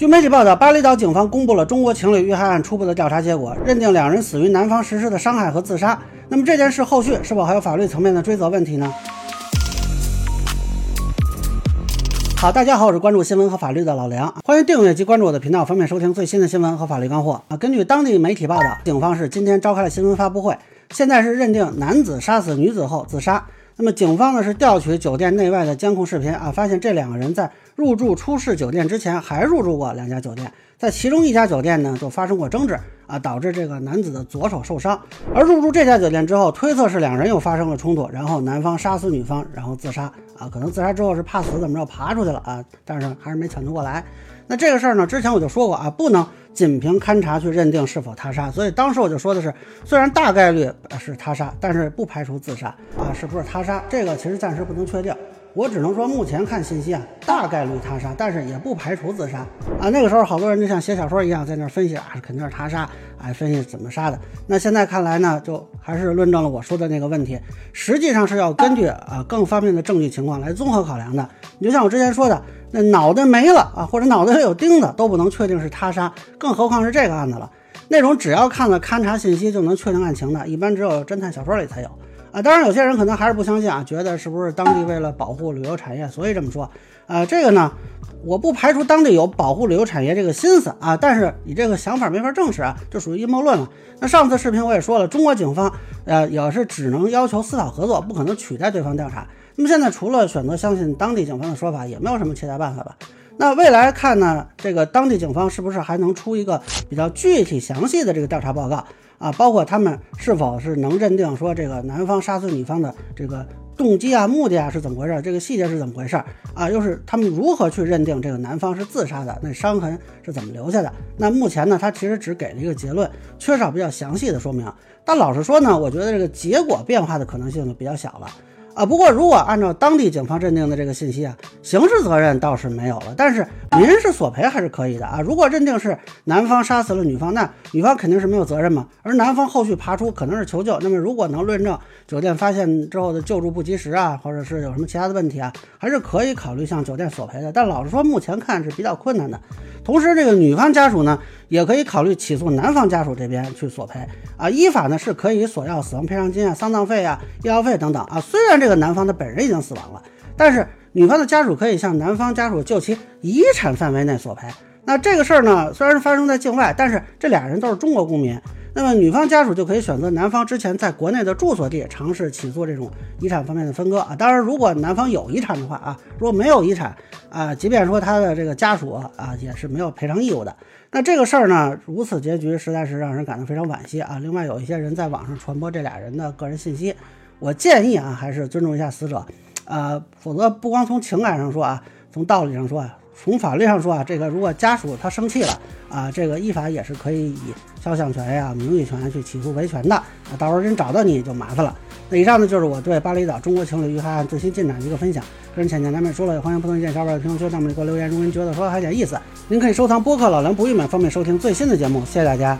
据媒体报道，巴厘岛警方公布了中国情侣遇害案初步的调查结果，认定两人死于男方实施的伤害和自杀。那么这件事后续是否还有法律层面的追责问题呢？好，大家好，我是关注新闻和法律的老梁，欢迎订阅及关注我的频道，方便收听最新的新闻和法律干货啊。根据当地媒体报道，警方是今天召开了新闻发布会，现在是认定男子杀死女子后自杀。那么警方呢是调取酒店内外的监控视频啊，发现这两个人在入住出事酒店之前还入住过两家酒店，在其中一家酒店呢就发生过争执啊，导致这个男子的左手受伤。而入住这家酒店之后，推测是两人又发生了冲突，然后男方杀死女方，然后自杀啊，可能自杀之后是怕死怎么着爬出去了啊，但是还是没抢救过来。那这个事儿呢，之前我就说过啊，不能。仅凭勘查去认定是否他杀，所以当时我就说的是，虽然大概率是他杀，但是不排除自杀啊，是不是他杀？这个其实暂时不能确定，我只能说目前看信息啊，大概率他杀，但是也不排除自杀啊。那个时候好多人就像写小说一样在那分析啊，肯定是他杀，哎，分析怎么杀的。那现在看来呢，就还是论证了我说的那个问题，实际上是要根据啊更方面的证据情况来综合考量的。你就像我之前说的。那脑袋没了啊，或者脑袋里有钉子都不能确定是他杀，更何况是这个案子了。那种只要看了勘查信息就能确定案情的，一般只有侦探小说里才有啊。当然，有些人可能还是不相信啊，觉得是不是当地为了保护旅游产业，所以这么说啊。这个呢，我不排除当地有保护旅游产业这个心思啊，但是你这个想法没法证实啊，就属于阴谋论了。那上次视频我也说了，中国警方呃也是只能要求司法合作，不可能取代对方调查。那么现在除了选择相信当地警方的说法，也没有什么其他办法吧？那未来看呢？这个当地警方是不是还能出一个比较具体详细的这个调查报告啊？包括他们是否是能认定说这个男方杀死女方的这个动机啊、目的啊是怎么回事？这个细节是怎么回事啊？又是他们如何去认定这个男方是自杀的？那伤痕是怎么留下的？那目前呢，他其实只给了一个结论，缺少比较详细的说明。但老实说呢，我觉得这个结果变化的可能性就比较小了。啊，不过如果按照当地警方认定的这个信息啊，刑事责任倒是没有了，但是民事索赔还是可以的啊。如果认定是男方杀死了女方，那女方肯定是没有责任嘛。而男方后续爬出可能是求救，那么如果能论证酒店发现之后的救助不及时啊，或者是有什么其他的问题啊，还是可以考虑向酒店索赔的。但老实说，目前看是比较困难的。同时，这个女方家属呢，也可以考虑起诉男方家属这边去索赔啊。依法呢是可以索要死亡赔偿金啊、丧葬费啊、医药费等等啊。虽然这个男方的本人已经死亡了，但是女方的家属可以向男方家属就其遗产范围内索赔。那这个事儿呢，虽然是发生在境外，但是这俩人都是中国公民。那么女方家属就可以选择男方之前在国内的住所地，尝试起诉这种遗产方面的分割啊。当然，如果男方有遗产的话啊，如果没有遗产啊，即便说他的这个家属啊也是没有赔偿义务的。那这个事儿呢，如此结局实在是让人感到非常惋惜啊。另外，有一些人在网上传播这俩人的个人信息，我建议啊，还是尊重一下死者，呃，否则不光从情感上说啊，从道理上说啊。从法律上说啊，这个如果家属他生气了啊，这个依法也是可以以肖像权呀、名誉权去起诉维权的啊。到时候人找到你就麻烦了。那以上呢就是我对巴厘岛中国情侣遇害案最新进展的一个分享。个人浅见难免说了，也欢迎不同意见小伙伴在评论区下面给我留言。如果您觉得说还有点意思，您可以收藏播客老梁不郁闷，方便收听最新的节目。谢谢大家。